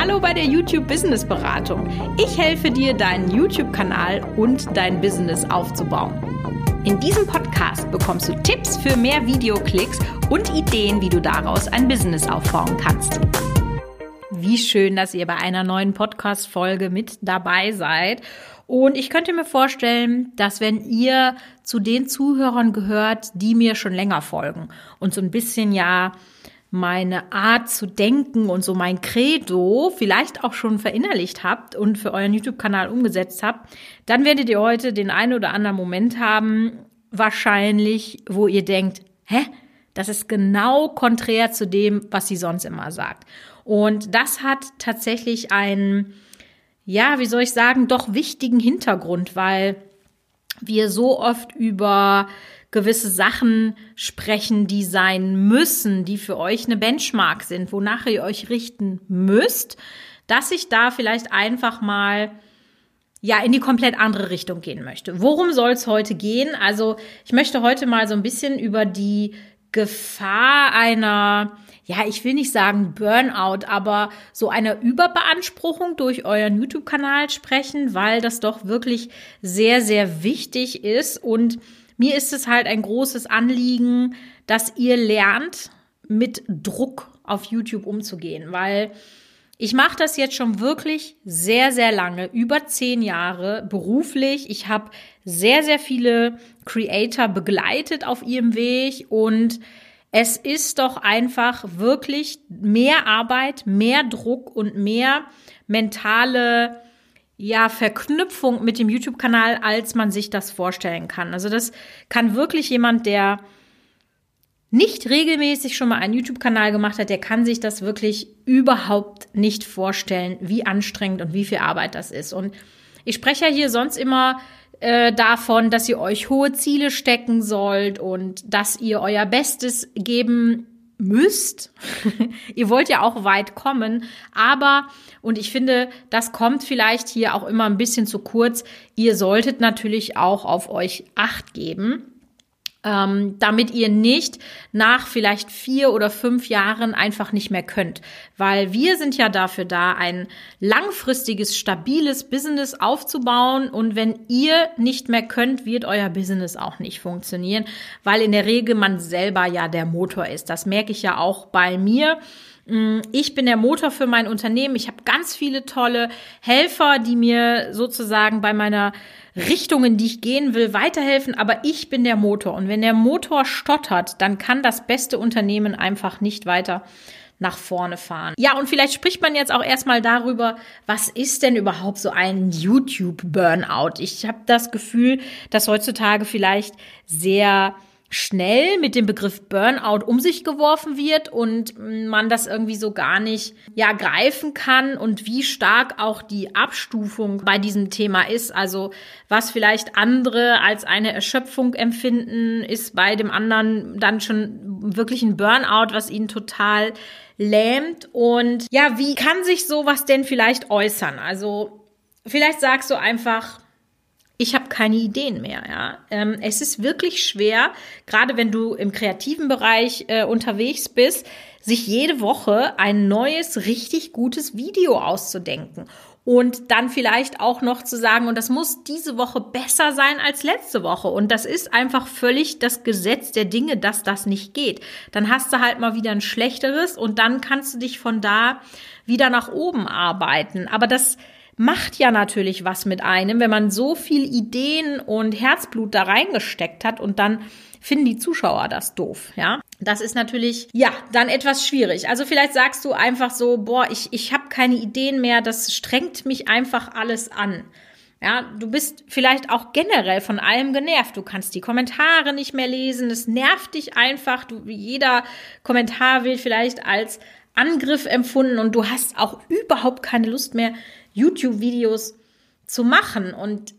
Hallo bei der YouTube Business Beratung. Ich helfe dir, deinen YouTube-Kanal und dein Business aufzubauen. In diesem Podcast bekommst du Tipps für mehr Videoklicks und Ideen, wie du daraus ein Business aufbauen kannst. Wie schön, dass ihr bei einer neuen Podcast-Folge mit dabei seid. Und ich könnte mir vorstellen, dass wenn ihr zu den Zuhörern gehört, die mir schon länger folgen und so ein bisschen ja meine Art zu denken und so mein Credo vielleicht auch schon verinnerlicht habt und für euren YouTube-Kanal umgesetzt habt, dann werdet ihr heute den einen oder anderen Moment haben, wahrscheinlich, wo ihr denkt, hä? Das ist genau konträr zu dem, was sie sonst immer sagt. Und das hat tatsächlich einen, ja, wie soll ich sagen, doch wichtigen Hintergrund, weil wir so oft über gewisse Sachen sprechen, die sein müssen, die für euch eine Benchmark sind, wonach ihr euch richten müsst, dass ich da vielleicht einfach mal ja in die komplett andere Richtung gehen möchte. Worum soll es heute gehen? Also ich möchte heute mal so ein bisschen über die Gefahr einer, ja, ich will nicht sagen Burnout, aber so einer Überbeanspruchung durch euren YouTube-Kanal sprechen, weil das doch wirklich sehr, sehr wichtig ist und mir ist es halt ein großes Anliegen, dass ihr lernt, mit Druck auf YouTube umzugehen, weil ich mache das jetzt schon wirklich sehr, sehr lange, über zehn Jahre beruflich. Ich habe sehr, sehr viele Creator begleitet auf ihrem Weg und es ist doch einfach wirklich mehr Arbeit, mehr Druck und mehr mentale ja, Verknüpfung mit dem YouTube-Kanal, als man sich das vorstellen kann. Also das kann wirklich jemand, der nicht regelmäßig schon mal einen YouTube-Kanal gemacht hat, der kann sich das wirklich überhaupt nicht vorstellen, wie anstrengend und wie viel Arbeit das ist. Und ich spreche ja hier sonst immer äh, davon, dass ihr euch hohe Ziele stecken sollt und dass ihr euer Bestes geben müsst. ihr wollt ja auch weit kommen, aber, und ich finde, das kommt vielleicht hier auch immer ein bisschen zu kurz, ihr solltet natürlich auch auf euch acht geben ähm, damit ihr nicht nach vielleicht vier oder fünf Jahren einfach nicht mehr könnt. Weil wir sind ja dafür da, ein langfristiges, stabiles Business aufzubauen. Und wenn ihr nicht mehr könnt, wird euer Business auch nicht funktionieren, weil in der Regel man selber ja der Motor ist. Das merke ich ja auch bei mir. Mm, ich bin der Motor für mein Unternehmen. Ich habe ganz viele tolle Helfer, die mir sozusagen bei meiner Richtung, in die ich gehen will, weiterhelfen. Aber ich bin der Motor. Und wenn der Motor stottert, dann kann das beste Unternehmen einfach nicht weiter nach vorne fahren. Ja, und vielleicht spricht man jetzt auch erstmal darüber, was ist denn überhaupt so ein YouTube-Burnout? Ich habe das Gefühl, dass heutzutage vielleicht sehr schnell mit dem Begriff Burnout um sich geworfen wird und man das irgendwie so gar nicht ja greifen kann und wie stark auch die Abstufung bei diesem Thema ist. Also was vielleicht andere als eine Erschöpfung empfinden, ist bei dem anderen dann schon wirklich ein Burnout, was ihn total lähmt. Und ja, wie kann sich sowas denn vielleicht äußern? Also vielleicht sagst du einfach, ich habe keine Ideen mehr. Ja. Ähm, es ist wirklich schwer, gerade wenn du im kreativen Bereich äh, unterwegs bist, sich jede Woche ein neues, richtig gutes Video auszudenken. Und dann vielleicht auch noch zu sagen, und das muss diese Woche besser sein als letzte Woche. Und das ist einfach völlig das Gesetz der Dinge, dass das nicht geht. Dann hast du halt mal wieder ein schlechteres und dann kannst du dich von da wieder nach oben arbeiten. Aber das, macht ja natürlich was mit einem, wenn man so viel Ideen und Herzblut da reingesteckt hat und dann finden die Zuschauer das doof, ja? Das ist natürlich, ja, dann etwas schwierig. Also vielleicht sagst du einfach so, boah, ich, ich habe keine Ideen mehr, das strengt mich einfach alles an. Ja, du bist vielleicht auch generell von allem genervt. Du kannst die Kommentare nicht mehr lesen. Es nervt dich einfach. Du, jeder Kommentar wird vielleicht als Angriff empfunden und du hast auch überhaupt keine Lust mehr, YouTube-Videos zu machen. Und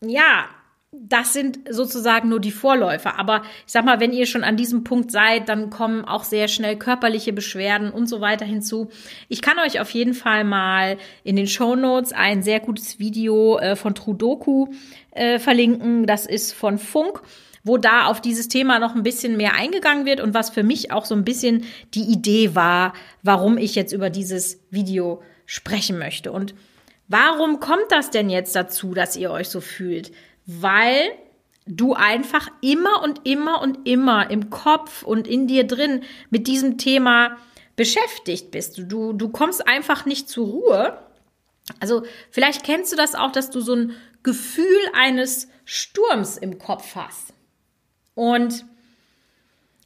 ja, das sind sozusagen nur die Vorläufer. Aber ich sag mal, wenn ihr schon an diesem Punkt seid, dann kommen auch sehr schnell körperliche Beschwerden und so weiter hinzu. Ich kann euch auf jeden Fall mal in den Show Notes ein sehr gutes Video äh, von Trudoku äh, verlinken. Das ist von Funk wo da auf dieses Thema noch ein bisschen mehr eingegangen wird und was für mich auch so ein bisschen die Idee war, warum ich jetzt über dieses Video sprechen möchte. Und warum kommt das denn jetzt dazu, dass ihr euch so fühlt? Weil du einfach immer und immer und immer im Kopf und in dir drin mit diesem Thema beschäftigt bist. Du, du kommst einfach nicht zur Ruhe. Also vielleicht kennst du das auch, dass du so ein Gefühl eines Sturms im Kopf hast. Und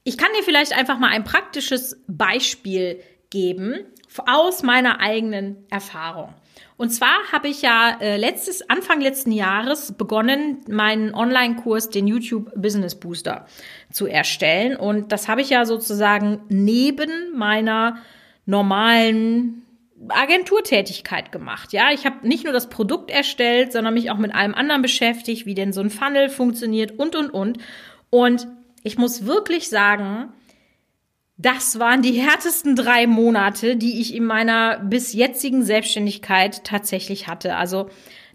ich kann dir vielleicht einfach mal ein praktisches Beispiel geben aus meiner eigenen Erfahrung. Und zwar habe ich ja äh, letztes, Anfang letzten Jahres begonnen, meinen Online-Kurs, den YouTube Business Booster, zu erstellen. Und das habe ich ja sozusagen neben meiner normalen Agenturtätigkeit gemacht. Ja, ich habe nicht nur das Produkt erstellt, sondern mich auch mit allem anderen beschäftigt, wie denn so ein Funnel funktioniert und, und, und. Und ich muss wirklich sagen, das waren die härtesten drei Monate, die ich in meiner bis jetzigen Selbstständigkeit tatsächlich hatte. Also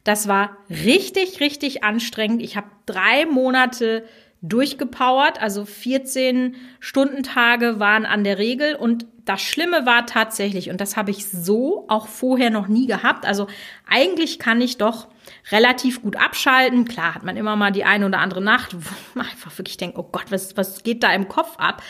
das war richtig, richtig anstrengend. Ich habe drei Monate durchgepowert, also 14 Stundentage waren an der Regel und das Schlimme war tatsächlich, und das habe ich so auch vorher noch nie gehabt, also eigentlich kann ich doch relativ gut abschalten. Klar hat man immer mal die eine oder andere Nacht, wo man einfach wirklich denkt, oh Gott, was, was geht da im Kopf ab?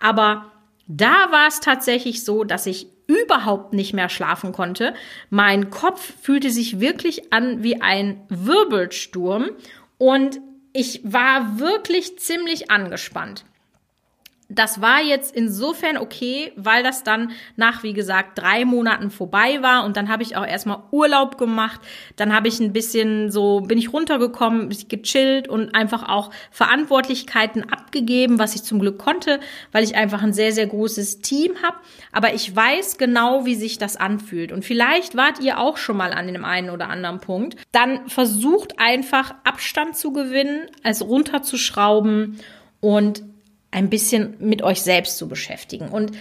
Aber da war es tatsächlich so, dass ich überhaupt nicht mehr schlafen konnte. Mein Kopf fühlte sich wirklich an wie ein Wirbelsturm und ich war wirklich ziemlich angespannt das war jetzt insofern okay, weil das dann nach, wie gesagt, drei Monaten vorbei war und dann habe ich auch erstmal Urlaub gemacht. Dann habe ich ein bisschen so, bin ich runtergekommen, gechillt und einfach auch Verantwortlichkeiten abgegeben, was ich zum Glück konnte, weil ich einfach ein sehr, sehr großes Team habe. Aber ich weiß genau, wie sich das anfühlt. Und vielleicht wart ihr auch schon mal an dem einen oder anderen Punkt. Dann versucht einfach Abstand zu gewinnen, also runterzuschrauben und ein bisschen mit euch selbst zu beschäftigen. Und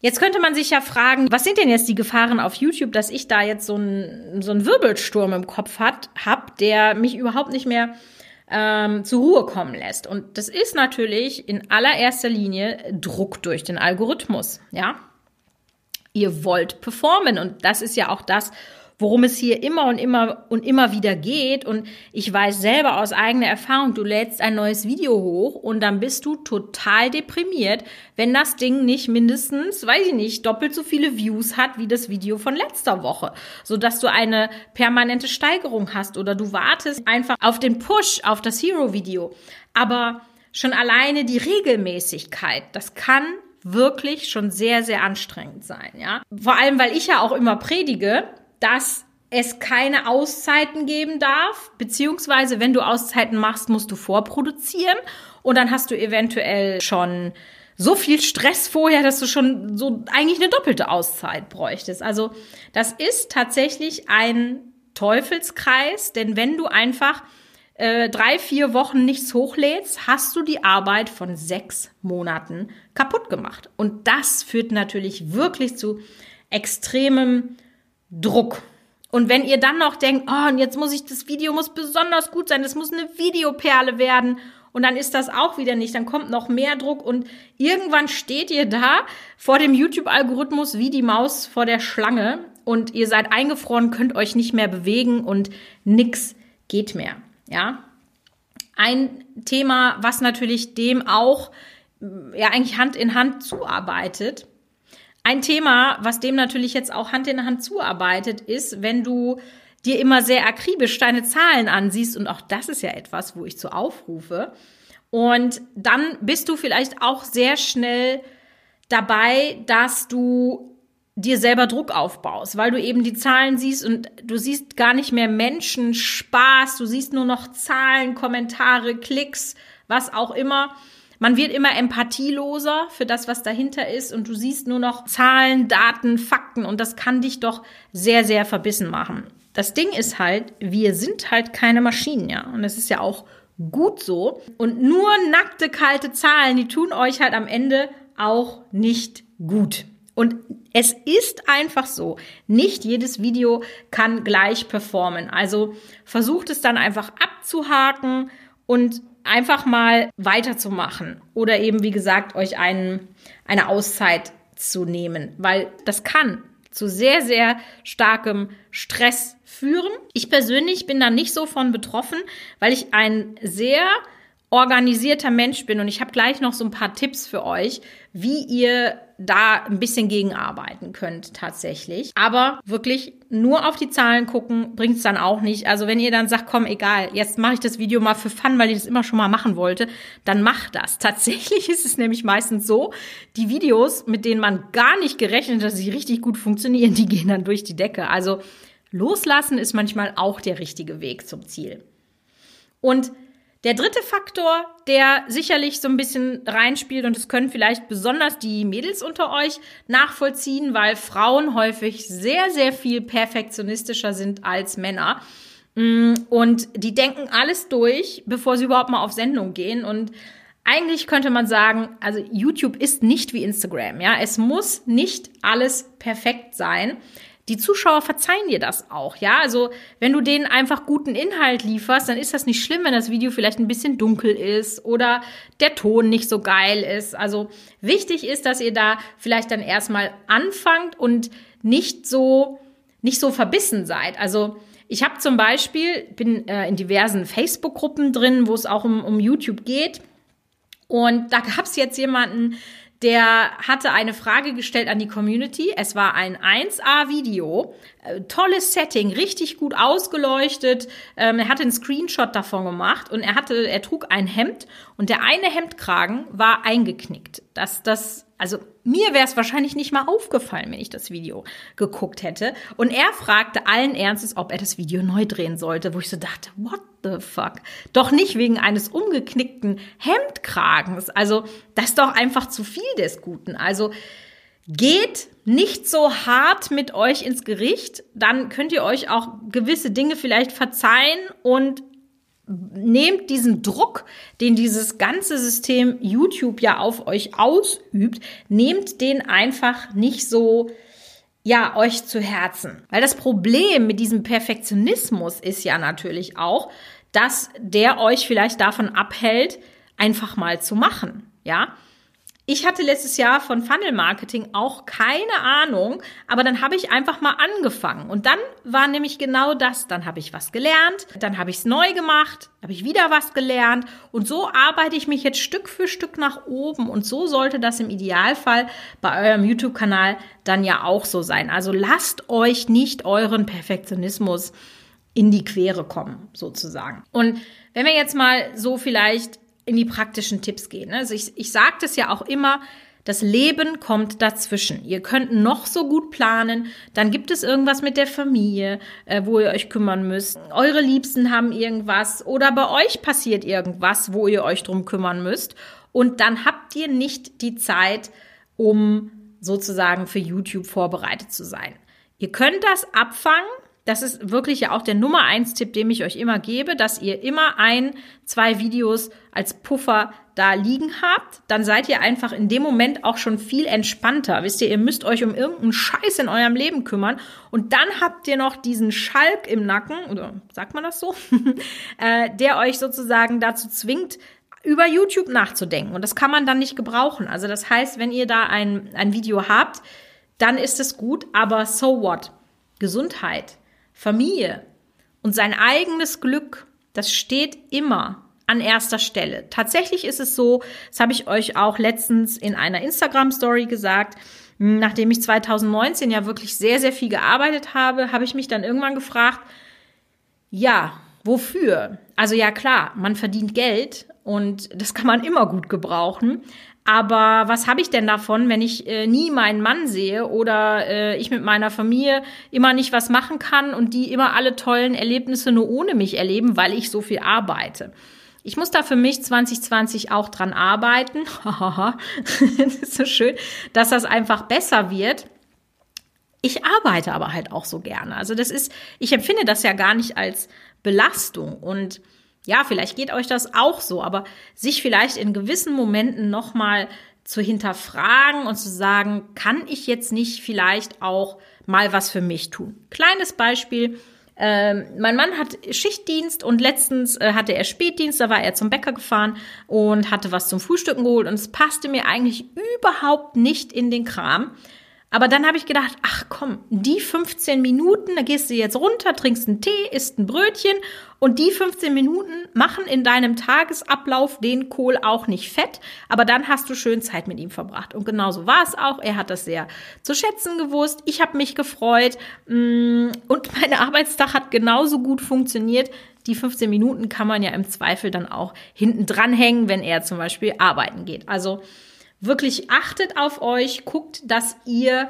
Jetzt könnte man sich ja fragen, was sind denn jetzt die Gefahren auf YouTube, dass ich da jetzt so einen, so einen Wirbelsturm im Kopf hat, hab, der mich überhaupt nicht mehr ähm, zur Ruhe kommen lässt. Und das ist natürlich in allererster Linie Druck durch den Algorithmus, ja. Ihr wollt performen und das ist ja auch das, worum es hier immer und immer und immer wieder geht. Und ich weiß selber aus eigener Erfahrung, du lädst ein neues Video hoch und dann bist du total deprimiert, wenn das Ding nicht mindestens, weiß ich nicht, doppelt so viele Views hat wie das Video von letzter Woche, so dass du eine permanente Steigerung hast oder du wartest einfach auf den Push auf das Hero Video. Aber schon alleine die Regelmäßigkeit, das kann wirklich schon sehr, sehr anstrengend sein, ja. Vor allem, weil ich ja auch immer predige, dass es keine Auszeiten geben darf, beziehungsweise wenn du Auszeiten machst, musst du vorproduzieren und dann hast du eventuell schon so viel Stress vorher, dass du schon so eigentlich eine doppelte Auszeit bräuchtest. Also das ist tatsächlich ein Teufelskreis, denn wenn du einfach äh, drei, vier Wochen nichts hochlädst, hast du die Arbeit von sechs Monaten kaputt gemacht. Und das führt natürlich wirklich zu extremem Druck. Und wenn ihr dann noch denkt, oh, und jetzt muss ich, das Video muss besonders gut sein, das muss eine Videoperle werden. Und dann ist das auch wieder nicht. Dann kommt noch mehr Druck und irgendwann steht ihr da vor dem YouTube-Algorithmus wie die Maus vor der Schlange und ihr seid eingefroren, könnt euch nicht mehr bewegen und nix geht mehr. Ja. Ein Thema, was natürlich dem auch ja eigentlich Hand in Hand zuarbeitet, ein Thema, was dem natürlich jetzt auch Hand in Hand zuarbeitet, ist, wenn du dir immer sehr akribisch deine Zahlen ansiehst, und auch das ist ja etwas, wo ich zu aufrufe, und dann bist du vielleicht auch sehr schnell dabei, dass du dir selber Druck aufbaust, weil du eben die Zahlen siehst und du siehst gar nicht mehr Menschen, Spaß, du siehst nur noch Zahlen, Kommentare, Klicks, was auch immer. Man wird immer empathieloser für das, was dahinter ist und du siehst nur noch Zahlen, Daten, Fakten und das kann dich doch sehr, sehr verbissen machen. Das Ding ist halt, wir sind halt keine Maschinen, ja. Und es ist ja auch gut so. Und nur nackte, kalte Zahlen, die tun euch halt am Ende auch nicht gut. Und es ist einfach so, nicht jedes Video kann gleich performen. Also versucht es dann einfach abzuhaken und einfach mal weiterzumachen oder eben, wie gesagt, euch einen, eine Auszeit zu nehmen, weil das kann zu sehr, sehr starkem Stress führen. Ich persönlich bin da nicht so von betroffen, weil ich ein sehr organisierter Mensch bin und ich habe gleich noch so ein paar Tipps für euch, wie ihr da ein bisschen gegenarbeiten könnt tatsächlich. Aber wirklich nur auf die Zahlen gucken bringt es dann auch nicht. Also wenn ihr dann sagt, komm, egal, jetzt mache ich das Video mal für Fun, weil ich das immer schon mal machen wollte, dann macht das. Tatsächlich ist es nämlich meistens so, die Videos, mit denen man gar nicht gerechnet hat, dass sie richtig gut funktionieren, die gehen dann durch die Decke. Also loslassen ist manchmal auch der richtige Weg zum Ziel. Und der dritte Faktor, der sicherlich so ein bisschen reinspielt, und das können vielleicht besonders die Mädels unter euch nachvollziehen, weil Frauen häufig sehr, sehr viel perfektionistischer sind als Männer. Mm, und die denken alles durch, bevor sie überhaupt mal auf Sendung gehen. Und eigentlich könnte man sagen, also YouTube ist nicht wie Instagram, ja. Es muss nicht alles perfekt sein die Zuschauer verzeihen dir das auch, ja. Also wenn du denen einfach guten Inhalt lieferst, dann ist das nicht schlimm, wenn das Video vielleicht ein bisschen dunkel ist oder der Ton nicht so geil ist. Also wichtig ist, dass ihr da vielleicht dann erstmal anfangt und nicht so nicht so verbissen seid. Also ich habe zum Beispiel bin äh, in diversen Facebook-Gruppen drin, wo es auch um, um YouTube geht. Und da gab es jetzt jemanden, der hatte eine Frage gestellt an die Community. Es war ein 1A-Video, äh, tolles Setting, richtig gut ausgeleuchtet. Ähm, er hatte einen Screenshot davon gemacht und er hatte, er trug ein Hemd und der eine Hemdkragen war eingeknickt. Das, das, also mir wäre es wahrscheinlich nicht mal aufgefallen, wenn ich das Video geguckt hätte. Und er fragte allen Ernstes, ob er das Video neu drehen sollte, wo ich so dachte, what the fuck? Doch nicht wegen eines umgeknickten Hemdkragens. Also das ist doch einfach zu viel des Guten. Also Geht nicht so hart mit euch ins Gericht, dann könnt ihr euch auch gewisse Dinge vielleicht verzeihen und nehmt diesen Druck, den dieses ganze System YouTube ja auf euch ausübt, nehmt den einfach nicht so ja, euch zu Herzen. Weil das Problem mit diesem Perfektionismus ist ja natürlich auch, dass der euch vielleicht davon abhält, einfach mal zu machen. Ja, ich hatte letztes Jahr von Funnel Marketing auch keine Ahnung, aber dann habe ich einfach mal angefangen und dann war nämlich genau das. Dann habe ich was gelernt, dann habe ich es neu gemacht, habe ich wieder was gelernt und so arbeite ich mich jetzt Stück für Stück nach oben und so sollte das im Idealfall bei eurem YouTube-Kanal dann ja auch so sein. Also lasst euch nicht euren Perfektionismus in die Quere kommen, sozusagen. Und wenn wir jetzt mal so vielleicht in die praktischen Tipps gehen. Also ich, ich sage das ja auch immer, das Leben kommt dazwischen. Ihr könnt noch so gut planen, dann gibt es irgendwas mit der Familie, äh, wo ihr euch kümmern müsst. Eure Liebsten haben irgendwas oder bei euch passiert irgendwas, wo ihr euch drum kümmern müsst. Und dann habt ihr nicht die Zeit, um sozusagen für YouTube vorbereitet zu sein. Ihr könnt das abfangen, das ist wirklich ja auch der Nummer eins Tipp, den ich euch immer gebe, dass ihr immer ein, zwei Videos als Puffer da liegen habt. Dann seid ihr einfach in dem Moment auch schon viel entspannter. Wisst ihr, ihr müsst euch um irgendeinen Scheiß in eurem Leben kümmern. Und dann habt ihr noch diesen Schalk im Nacken, oder sagt man das so, äh, der euch sozusagen dazu zwingt, über YouTube nachzudenken. Und das kann man dann nicht gebrauchen. Also das heißt, wenn ihr da ein, ein Video habt, dann ist es gut, aber so what? Gesundheit Familie und sein eigenes Glück, das steht immer an erster Stelle. Tatsächlich ist es so, das habe ich euch auch letztens in einer Instagram-Story gesagt, nachdem ich 2019 ja wirklich sehr, sehr viel gearbeitet habe, habe ich mich dann irgendwann gefragt, ja, wofür? Also ja klar, man verdient Geld und das kann man immer gut gebrauchen. Aber was habe ich denn davon, wenn ich äh, nie meinen Mann sehe oder äh, ich mit meiner Familie immer nicht was machen kann und die immer alle tollen Erlebnisse nur ohne mich erleben, weil ich so viel arbeite? Ich muss da für mich 2020 auch dran arbeiten. das ist so schön, dass das einfach besser wird. Ich arbeite aber halt auch so gerne. Also das ist, ich empfinde das ja gar nicht als Belastung und ja, vielleicht geht euch das auch so, aber sich vielleicht in gewissen Momenten nochmal zu hinterfragen und zu sagen, kann ich jetzt nicht vielleicht auch mal was für mich tun? Kleines Beispiel. Ähm, mein Mann hat Schichtdienst und letztens äh, hatte er Spätdienst, da war er zum Bäcker gefahren und hatte was zum Frühstücken geholt und es passte mir eigentlich überhaupt nicht in den Kram. Aber dann habe ich gedacht, ach komm, die 15 Minuten, da gehst du jetzt runter, trinkst einen Tee, isst ein Brötchen und die 15 Minuten machen in deinem Tagesablauf den Kohl auch nicht fett, aber dann hast du schön Zeit mit ihm verbracht. Und genauso war es auch. Er hat das sehr zu schätzen gewusst. Ich habe mich gefreut mm, und mein Arbeitstag hat genauso gut funktioniert. Die 15 Minuten kann man ja im Zweifel dann auch hinten dranhängen, wenn er zum Beispiel arbeiten geht. Also wirklich achtet auf euch, guckt, dass ihr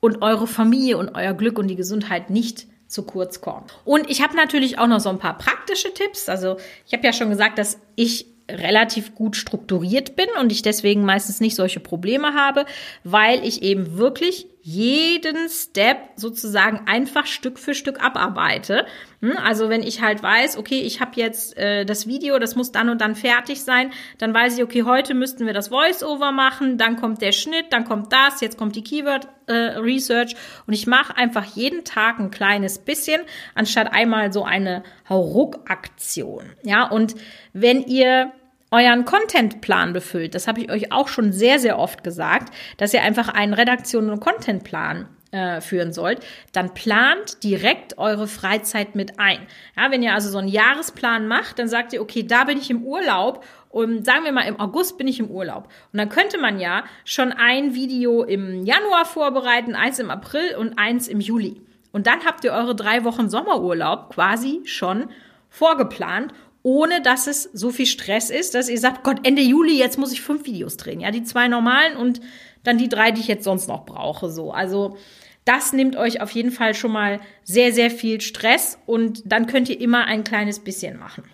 und eure Familie und euer Glück und die Gesundheit nicht zu kurz kommt. Und ich habe natürlich auch noch so ein paar praktische Tipps. Also ich habe ja schon gesagt, dass ich relativ gut strukturiert bin und ich deswegen meistens nicht solche Probleme habe, weil ich eben wirklich jeden Step sozusagen einfach Stück für Stück abarbeite. Hm, also wenn ich halt weiß, okay, ich habe jetzt äh, das Video, das muss dann und dann fertig sein, dann weiß ich, okay, heute müssten wir das Voice-Over machen, dann kommt der Schnitt, dann kommt das, jetzt kommt die Keyword äh, Research und ich mache einfach jeden Tag ein kleines bisschen, anstatt einmal so eine Hauruck-Aktion. Ja, und wenn ihr euren Contentplan befüllt. Das habe ich euch auch schon sehr, sehr oft gesagt, dass ihr einfach einen Redaktion- und Contentplan äh, führen sollt, dann plant direkt eure Freizeit mit ein. Ja, wenn ihr also so einen Jahresplan macht, dann sagt ihr, okay, da bin ich im Urlaub und sagen wir mal, im August bin ich im Urlaub. Und dann könnte man ja schon ein Video im Januar vorbereiten, eins im April und eins im Juli. Und dann habt ihr eure drei Wochen Sommerurlaub quasi schon vorgeplant ohne dass es so viel Stress ist, dass ihr sagt, Gott, Ende Juli, jetzt muss ich fünf Videos drehen. Ja, die zwei normalen und dann die drei, die ich jetzt sonst noch brauche. So, also das nimmt euch auf jeden Fall schon mal sehr, sehr viel Stress und dann könnt ihr immer ein kleines bisschen machen.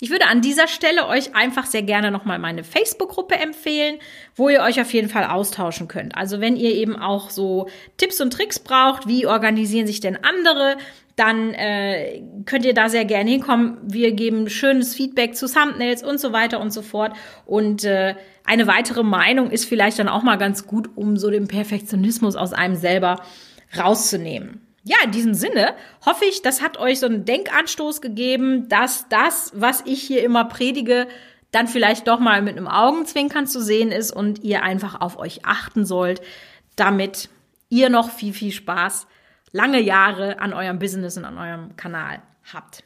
Ich würde an dieser Stelle euch einfach sehr gerne nochmal meine Facebook-Gruppe empfehlen, wo ihr euch auf jeden Fall austauschen könnt. Also wenn ihr eben auch so Tipps und Tricks braucht, wie organisieren sich denn andere, dann äh, könnt ihr da sehr gerne hinkommen. Wir geben schönes Feedback zu Thumbnails und so weiter und so fort. Und äh, eine weitere Meinung ist vielleicht dann auch mal ganz gut, um so den Perfektionismus aus einem selber rauszunehmen. Ja, in diesem Sinne hoffe ich, das hat euch so einen Denkanstoß gegeben, dass das, was ich hier immer predige, dann vielleicht doch mal mit einem Augenzwinkern zu sehen ist und ihr einfach auf euch achten sollt, damit ihr noch viel, viel Spaß lange Jahre an eurem Business und an eurem Kanal habt.